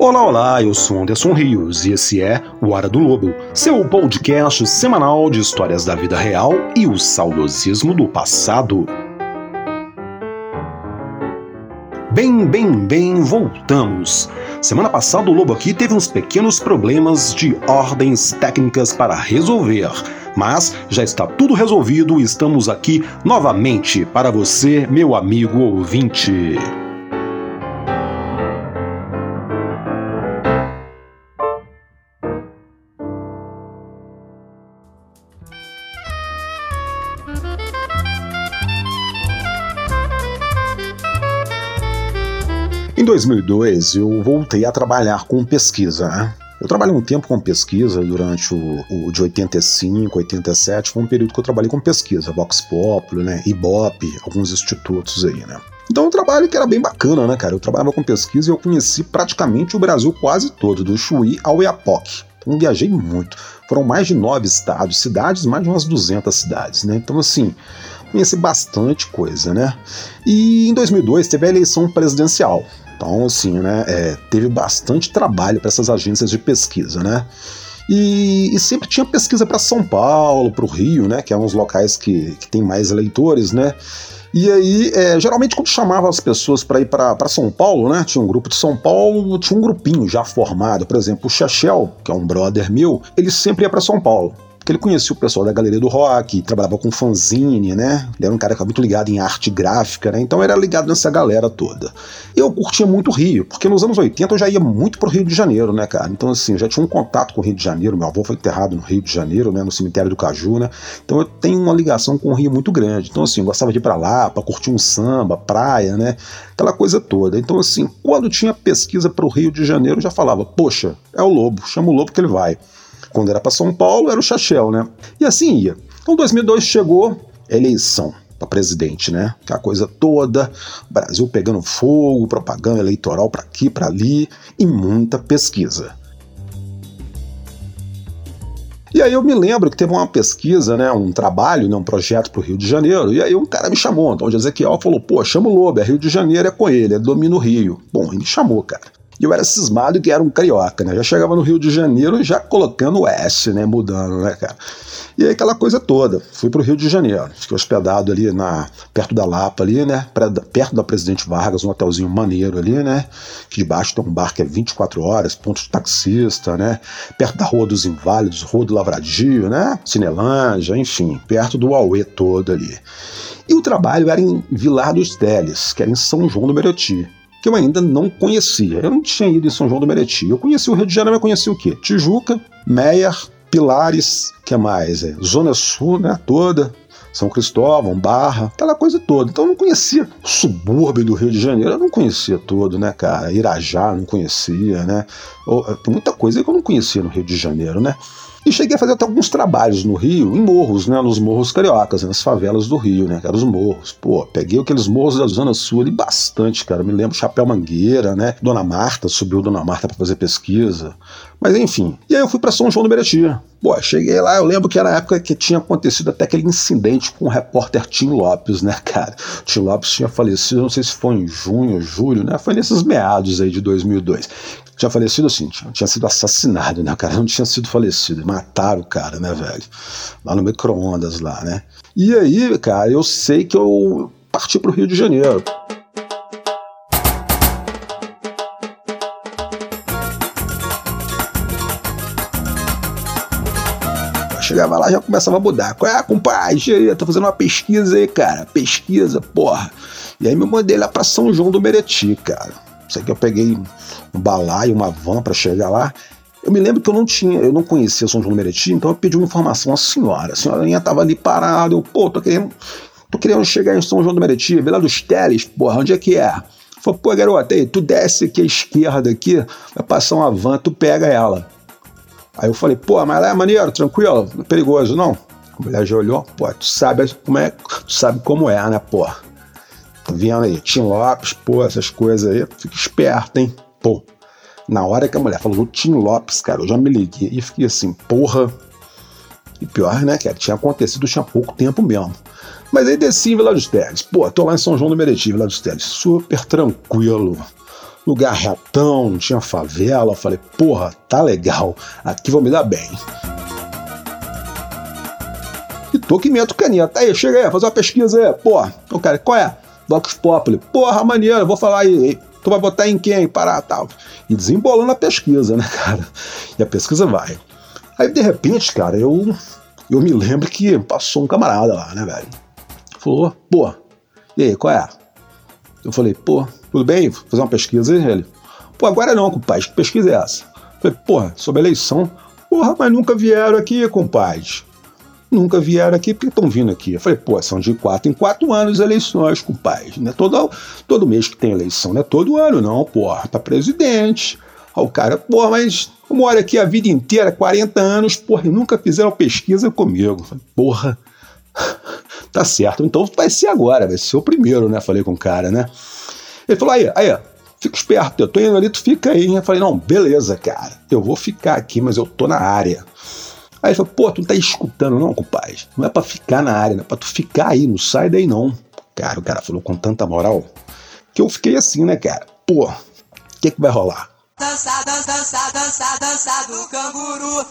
Olá, olá, eu sou Anderson Rios e esse é o Hora do Lobo, seu podcast semanal de histórias da vida real e o saudosismo do passado. Bem, bem, bem, voltamos. Semana passada o Lobo aqui teve uns pequenos problemas de ordens técnicas para resolver, mas já está tudo resolvido e estamos aqui novamente para você, meu amigo ouvinte. 2002, eu voltei a trabalhar com pesquisa. Né? Eu trabalhei um tempo com pesquisa durante o, o, de 85, 87, foi um período que eu trabalhei com pesquisa, Vox Populi, né, Ibope, alguns institutos aí, né. Então um trabalho que era bem bacana, né, cara? Eu trabalhava com pesquisa e eu conheci praticamente o Brasil quase todo, do Chuí ao Iapoque. Então viajei muito. Foram mais de nove estados, cidades, mais de umas 200 cidades, né? Então assim, conheci bastante coisa, né? E em 2002 teve a eleição presidencial. Então, assim, né, é, teve bastante trabalho para essas agências de pesquisa, né? E, e sempre tinha pesquisa para São Paulo, para o Rio, né, que é uns locais que, que tem mais eleitores, né? E aí, é, geralmente, quando chamava as pessoas para ir para São Paulo, né? Tinha um grupo de São Paulo, tinha um grupinho já formado. Por exemplo, o Chachel, que é um brother meu, ele sempre ia para São Paulo que ele conhecia o pessoal da galeria do rock, trabalhava com fanzine, né? Ele era um cara que era muito ligado em arte gráfica, né? Então era ligado nessa galera toda. Eu curtia muito o Rio, porque nos anos 80 eu já ia muito pro Rio de Janeiro, né, cara? Então, assim, eu já tinha um contato com o Rio de Janeiro. Meu avô foi enterrado no Rio de Janeiro, né? No cemitério do Caju, né? Então eu tenho uma ligação com o Rio muito grande. Então, assim, eu gostava de ir pra lá, pra curtir um samba, praia, né? Aquela coisa toda. Então, assim, quando tinha pesquisa pro Rio de Janeiro, eu já falava, poxa, é o Lobo, chama o Lobo que ele vai. Quando era para São Paulo, era o Chachel, né? E assim ia. Então 2002 chegou, eleição para presidente, né? Aquela coisa toda, Brasil pegando fogo, propaganda eleitoral para aqui, para ali e muita pesquisa. E aí eu me lembro que teve uma pesquisa, né, um trabalho, né, um projeto para o Rio de Janeiro, e aí um cara me chamou, então o Ezequiel falou, pô, chama o Lobo, é Rio de Janeiro, é com ele, é domina o Rio. Bom, ele me chamou, cara. E eu era cismado que era um carioca, né? Já chegava no Rio de Janeiro já colocando o S, né? Mudando, né, cara? E aí aquela coisa toda. Fui pro Rio de Janeiro. Fiquei hospedado ali na, perto da Lapa ali, né? Perto da Presidente Vargas, um hotelzinho maneiro ali, né? Que debaixo tem um bar que é 24 horas, ponto de taxista, né? Perto da Rua dos Inválidos, Rua do Lavradio, né? Cinelândia, enfim, perto do Aue todo ali. E o trabalho era em Vilar dos Teles, que era em São João do Meriti que eu ainda não conhecia. Eu não tinha ido em São João do Meriti. Eu conheci o Rio de Janeiro, mas conheci o quê? Tijuca, Meier, Pilares, que mais? É, Zona Sul, né, toda. São Cristóvão, Barra, aquela coisa toda. Então eu não conhecia o subúrbio do Rio de Janeiro, eu não conhecia todo, né, cara? Irajá, não conhecia, né? Tem muita coisa que eu não conhecia no Rio de Janeiro, né? E cheguei a fazer até alguns trabalhos no Rio, em morros, né? Nos morros cariocas, nas favelas do Rio, né? Cara, os morros. Pô, peguei aqueles morros da Zona Sul ali bastante, cara. Me lembro Chapéu Mangueira, né? Dona Marta, subiu Dona Marta para fazer pesquisa. Mas enfim. E aí eu fui para São João do Meriti. Pô, cheguei lá, eu lembro que era a época que tinha acontecido até aquele incidente com o repórter Tim Lopes, né, cara? Tim Lopes tinha falecido, não sei se foi em junho, julho, né? Foi nesses meados aí de 2002 tinha falecido assim, tinha, tinha sido assassinado, né? Cara não tinha sido falecido, mataram o cara, né, velho? Lá no micro-ondas lá, né? E aí, cara, eu sei que eu parti pro Rio de Janeiro. Chegava lá já começava a mudar. Qual é, compadre? Tô fazendo uma pesquisa aí, cara. Pesquisa, porra. E aí me mandei lá pra São João do Meriti, cara. Sei que eu peguei um balaio, uma van para chegar lá. Eu me lembro que eu não tinha, eu não conhecia São João do Meriti, então eu pedi uma informação à senhora. A senhorinha tava ali parada, eu, pô, tô querendo, tô querendo chegar em São João do Meriti, Vila dos Teles, porra, onde é que é? Falei, pô, garota, aí, tu desce aqui à esquerda aqui, vai passar uma van, tu pega ela. Aí eu falei, pô, mas lá é maneiro, tranquilo, não é perigoso, não? A mulher já olhou, pô, tu sabe como é, tu sabe como é, né, pô? Tá vendo aí? Tim Lopes, pô, essas coisas aí, fica esperto, hein? Pô, na hora que a mulher falou Tim Lopes, cara, eu já me liguei e fiquei assim, porra. E pior, né, que tinha acontecido tinha pouco tempo mesmo. Mas aí desci em Vila dos Teles. Pô, tô lá em São João do Meriti, Vila dos Teles. Super tranquilo. lugar retão, não tinha favela. Eu falei, porra, tá legal, aqui vou me dar bem. E tô que meto caneta. Aí, chega aí, fazer uma pesquisa aí. Porra, o cara, qual é? Vox Populi. Porra, maneiro, vou falar aí. Tu vai botar em quem? Parar, tal. E desembolando a pesquisa, né, cara? E a pesquisa vai. Aí, de repente, cara, eu, eu me lembro que passou um camarada lá, né, velho? Falou, pô, e aí, qual é? Eu falei, pô, tudo bem? Vou fazer uma pesquisa aí, ele. Pô, agora não, compadre, que pesquisa é essa? Eu falei, porra, sobre eleição. Porra, mas nunca vieram aqui, compadre. Nunca vieram aqui, porque estão vindo aqui? Eu falei, pô, são de quatro em quatro anos eleições, compadre. Não é todo, todo mês que tem eleição, não é todo ano, não, porra, pra presidente. Aí o cara, porra, mas eu moro aqui a vida inteira, 40 anos, porra, e nunca fizeram pesquisa comigo. Falei, porra, tá certo, então vai ser agora, vai ser o primeiro, né? Falei com o cara, né? Ele falou, aí, aí, fica esperto, eu tô indo ali, tu fica aí. Eu falei, não, beleza, cara, eu vou ficar aqui, mas eu tô na área. Aí ele falou, pô, tu não tá escutando não, compadre? Não é pra ficar na área, não é pra tu ficar aí, não sai daí não. Cara, o cara falou com tanta moral que eu fiquei assim, né, cara? Pô, o que que vai rolar? Dança, dança, dança, dança, dança do canguru.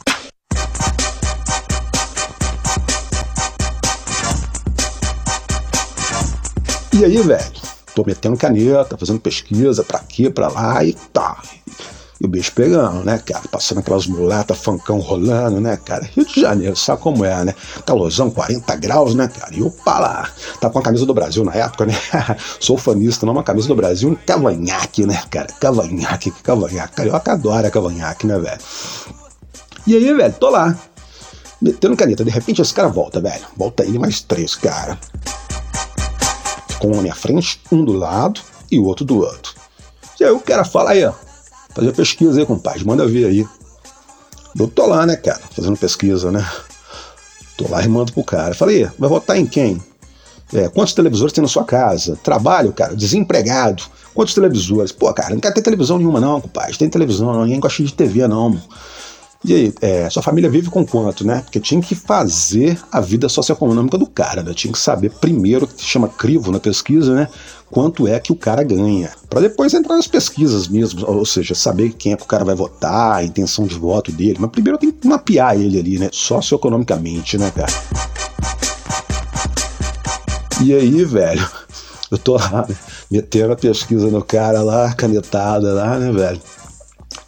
E aí, velho, tô metendo caneta, fazendo pesquisa pra aqui, pra lá e tá. E o bicho pegando, né, cara? Passando aquelas mulatas, fancão rolando, né, cara? Rio de Janeiro, sabe como é, né? Calorzão, 40 graus, né, cara? E opa lá. Tá com a camisa do Brasil na época, né? Sou fanista, não, uma camisa do Brasil, um cavanhaque, né, cara? Cavanhaque, cavanhaque. Carioca adora cavanhaque, né, velho? E aí, velho, tô lá. Metendo caneta. De repente esse cara volta, velho. Volta ele mais três, cara com um na minha frente, um do lado e o outro do outro. E aí o cara fala, aí, ó, fazer pesquisa aí, compadre, manda ver aí. Eu tô lá, né, cara, fazendo pesquisa, né? Tô lá rimando pro cara. Falei, vai votar em quem? É, quantos televisores tem na sua casa? Trabalho, cara, desempregado. Quantos televisores? Pô, cara, não quer ter televisão nenhuma, não, compadre. Tem televisão, não. ninguém gosta de TV, não. E aí, é, sua família vive com quanto, né? Porque tinha que fazer a vida socioeconômica do cara, né? Tinha que saber primeiro, que chama crivo na pesquisa, né? Quanto é que o cara ganha. para depois entrar nas pesquisas mesmo, ou seja, saber quem é que o cara vai votar, a intenção de voto dele. Mas primeiro tem que mapear ele ali, né? Socioeconomicamente, né, cara? E aí, velho, eu tô lá, né? metendo a pesquisa no cara lá, canetada lá, né, velho?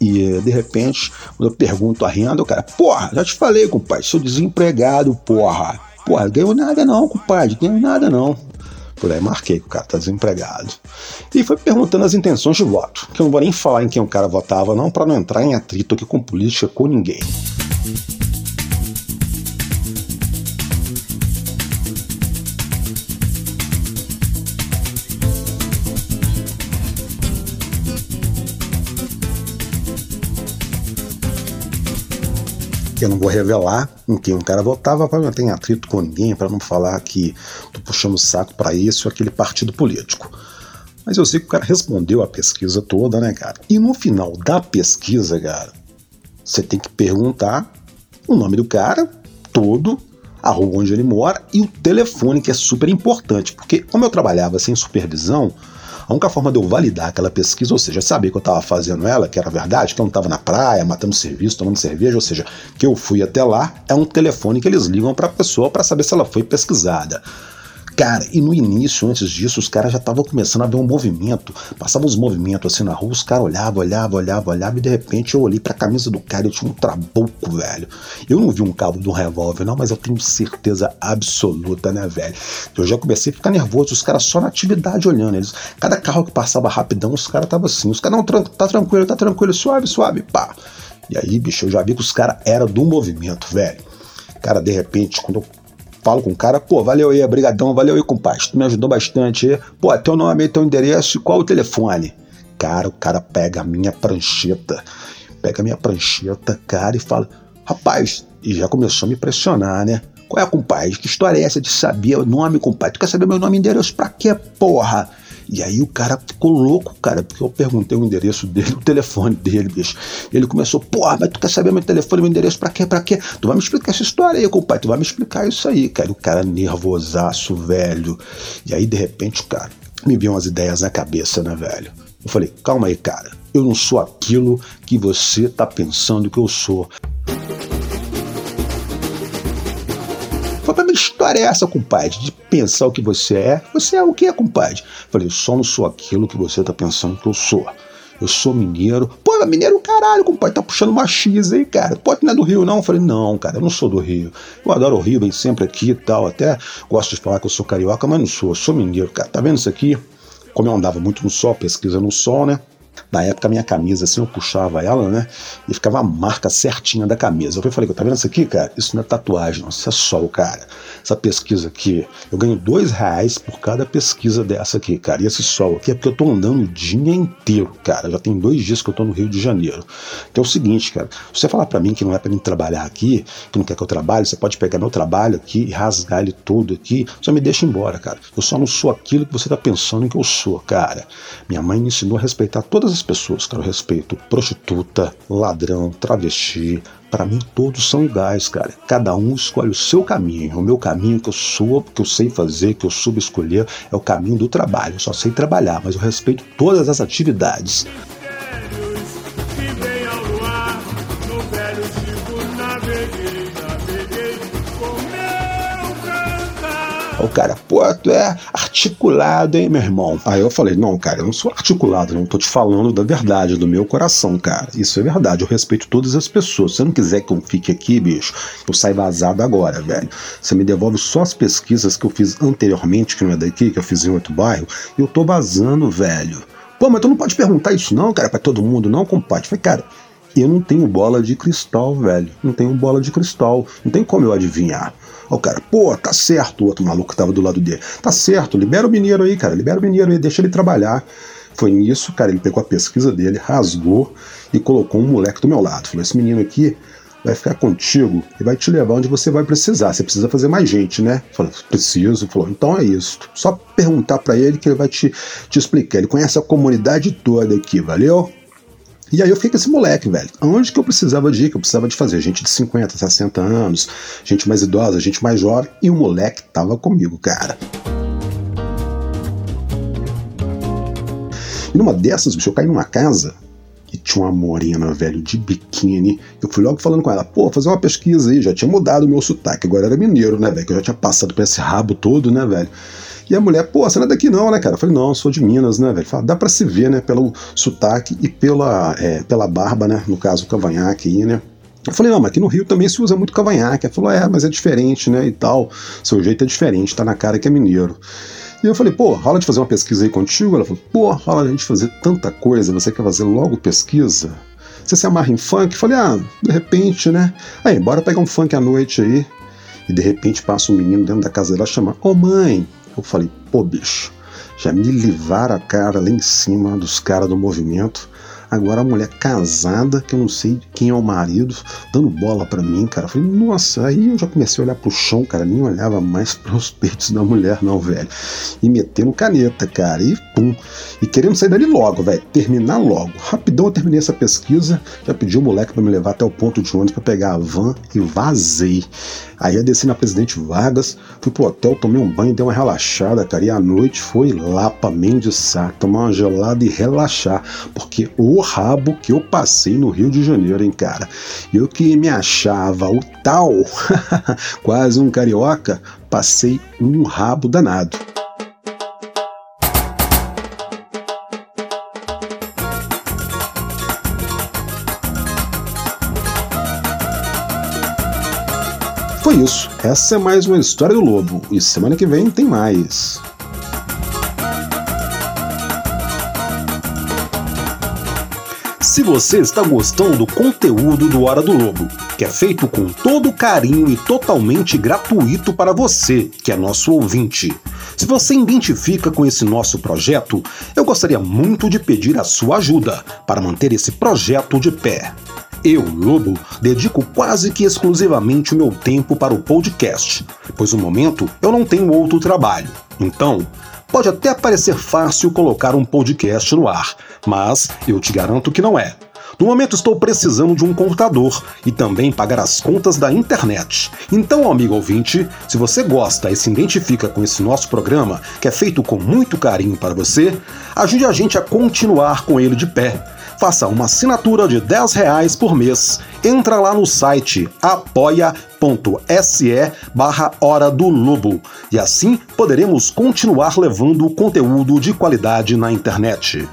E de repente, quando eu pergunto a renda, o cara, porra, já te falei, compadre, sou desempregado, porra. Porra, ganho nada não, compadre, ganho nada não. Por aí marquei que o cara tá desempregado. E foi perguntando as intenções de voto, que eu não vou nem falar em quem o cara votava, não, para não entrar em atrito aqui com política com ninguém. Eu não vou revelar em quem um cara votava para não ter atrito com ninguém, para não falar que tô puxando o saco para esse ou aquele partido político. Mas eu sei que o cara respondeu a pesquisa toda, né, cara? E no final da pesquisa, cara, você tem que perguntar o nome do cara todo, a rua onde ele mora e o telefone, que é super importante, porque como eu trabalhava sem supervisão, a única forma de eu validar aquela pesquisa, ou seja, saber que eu estava fazendo ela, que era verdade, que eu não estava na praia, matando serviço, tomando cerveja, ou seja, que eu fui até lá, é um telefone que eles ligam para a pessoa para saber se ela foi pesquisada. Cara, e no início, antes disso, os caras já estavam começando a ver um movimento. Passavam uns movimentos assim na rua, os caras olhavam, olhavam, olhavam, olhavam, e de repente eu olhei pra camisa do cara e tinha um trabuco, velho. Eu não vi um cabo de um revólver, não, mas eu tenho certeza absoluta, né, velho? Eu já comecei a ficar nervoso, os caras só na atividade olhando. Eles, cada carro que passava rapidão, os caras estavam assim. Os caras, não, tá tranquilo, tá tranquilo, suave, suave, pá. E aí, bicho, eu já vi que os caras eram do movimento, velho. Cara, de repente, quando eu falo com o cara, pô, valeu aí, brigadão, valeu aí, compadre, tu me ajudou bastante. Pô, teu nome, teu endereço e qual o telefone? Cara, o cara pega a minha prancheta, pega a minha prancheta, cara, e fala, rapaz, e já começou a me pressionar, né? Qual é, compadre? Que história é essa de saber o nome, compadre? Tu quer saber meu nome e endereço pra quê, porra? E aí o cara ficou louco, cara, porque eu perguntei o endereço dele, o telefone dele, bicho. Ele começou, porra, mas tu quer saber meu telefone, meu endereço pra quê, pra quê? Tu vai me explicar essa história aí, compadre, tu vai me explicar isso aí, cara. O cara nervosaço, velho. E aí, de repente, cara, me viu umas ideias na cabeça, né, velho? Eu falei, calma aí, cara. Eu não sou aquilo que você tá pensando que eu sou. História é essa, compadre? De pensar o que você é? Você é o que é, compadre? Falei, eu só não sou aquilo que você tá pensando que eu sou. Eu sou mineiro. Pô, mineiro caralho, compadre, tá puxando uma X aí, cara. Pode não é do Rio, não? Eu falei, não, cara, eu não sou do Rio. Eu adoro o Rio, vem sempre aqui e tal. Até gosto de falar que eu sou carioca, mas não sou. Eu sou mineiro, cara. Tá vendo isso aqui? Como eu andava muito no sol, pesquisa no sol, né? Na época, minha camisa, assim, eu puxava ela, né? E ficava a marca certinha da camisa. Eu falei, tá vendo isso aqui, cara? Isso não é tatuagem, não. Isso é sol, cara. Essa pesquisa aqui, eu ganho dois reais por cada pesquisa dessa aqui, cara. E esse sol aqui é porque eu tô andando o dia inteiro, cara. Já tem dois dias que eu tô no Rio de Janeiro. Então é o seguinte, cara. Se você falar para mim que não é para mim trabalhar aqui, que não quer que eu trabalhe, você pode pegar meu trabalho aqui e rasgar ele todo aqui. Só me deixa embora, cara. Eu só não sou aquilo que você tá pensando que eu sou, cara. Minha mãe me ensinou a respeitar todas as as pessoas, cara. Eu respeito prostituta, ladrão, travesti. Para mim, todos são iguais, cara. Cada um escolhe o seu caminho. O meu caminho que eu sou, que eu sei fazer, que eu soube escolher, é o caminho do trabalho. Eu só sei trabalhar, mas eu respeito todas as atividades. Cara, pô, tu é articulado, hein, meu irmão? Aí eu falei, não, cara, eu não sou articulado, não tô te falando da verdade, do meu coração, cara. Isso é verdade, eu respeito todas as pessoas. Se você não quiser que eu fique aqui, bicho, eu saio vazado agora, velho. Você me devolve só as pesquisas que eu fiz anteriormente, que não é daqui, que eu fiz em outro bairro, e eu tô vazando, velho. Pô, mas tu não pode perguntar isso não, cara, para todo mundo, não, compadre. Falei, cara, eu não tenho bola de cristal, velho. Não tenho bola de cristal. Não tem como eu adivinhar. Aí o cara, pô, tá certo, o outro maluco que tava do lado dele. Tá certo, libera o mineiro aí, cara, libera o mineiro aí, deixa ele trabalhar. Foi nisso, cara, ele pegou a pesquisa dele, rasgou e colocou um moleque do meu lado. Falou: esse menino aqui vai ficar contigo e vai te levar onde você vai precisar. Você precisa fazer mais gente, né? Falou, preciso. Falou, então é isso. Só perguntar para ele que ele vai te, te explicar. Ele conhece a comunidade toda aqui, valeu? E aí eu fiquei com esse moleque, velho. Onde que eu precisava de ir? Que eu precisava de fazer? Gente de 50, 60 anos, gente mais idosa, gente mais jovem. E o moleque tava comigo, cara. E numa dessas, bicho, eu caí numa casa tinha uma morena, velho, de biquíni. Eu fui logo falando com ela, pô, fazer uma pesquisa aí, já tinha mudado o meu sotaque, agora era mineiro, né, velho? Que eu já tinha passado por esse rabo todo, né, velho? E a mulher, pô, você não é daqui não, né, cara? Eu falei, não, eu sou de Minas, né, velho? Fala, dá pra se ver, né, pelo sotaque e pela, é, pela barba, né? No caso, o cavanhaque aí, né? Eu falei, não, mas aqui no Rio também se usa muito cavanhaque. Ela falou, é, mas é diferente, né, e tal. Seu jeito é diferente, tá na cara que é mineiro. E eu falei, pô, rola de fazer uma pesquisa aí contigo? Ela falou, pô, rola de gente fazer tanta coisa, você quer fazer logo pesquisa? Você se amarra em funk? Eu falei, ah, de repente, né? Aí, bora pegar um funk à noite aí. E de repente passa um menino dentro da casa dela chama, ô oh, mãe, eu falei, pô, bicho, já me livraram a cara lá em cima dos caras do movimento. Agora a mulher casada, que eu não sei quem é o marido, dando bola para mim, cara. Eu falei, nossa, aí eu já comecei a olhar pro chão, cara. Nem olhava mais para os peitos da mulher, não, velho. E metendo caneta, cara. E pum. E querendo sair dali logo, velho. Terminar logo. Rapidão eu terminei essa pesquisa. Já pedi o moleque para me levar até o ponto de ônibus para pegar a van e vazei. Aí eu desci na Presidente Vargas, fui pro hotel, tomei um banho, dei uma relaxada, cara. E à noite foi lá pra Mendes tomar uma gelada e relaxar. Porque o rabo que eu passei no Rio de Janeiro, hein, cara. Eu que me achava o tal, quase um carioca, passei um rabo danado. Foi isso. Essa é mais uma história do lobo. E semana que vem tem mais. Se você está gostando do conteúdo do Hora do Lobo, que é feito com todo carinho e totalmente gratuito para você, que é nosso ouvinte. Se você identifica com esse nosso projeto, eu gostaria muito de pedir a sua ajuda para manter esse projeto de pé. Eu, Lobo, dedico quase que exclusivamente o meu tempo para o podcast, pois no momento eu não tenho outro trabalho. Então, pode até parecer fácil colocar um podcast no ar, mas eu te garanto que não é. No momento estou precisando de um computador e também pagar as contas da internet. Então, amigo ouvinte, se você gosta e se identifica com esse nosso programa, que é feito com muito carinho para você, ajude a gente a continuar com ele de pé. Faça uma assinatura de 10 reais por mês. Entra lá no site apoia.se barra Hora do Lobo e assim poderemos continuar levando conteúdo de qualidade na internet.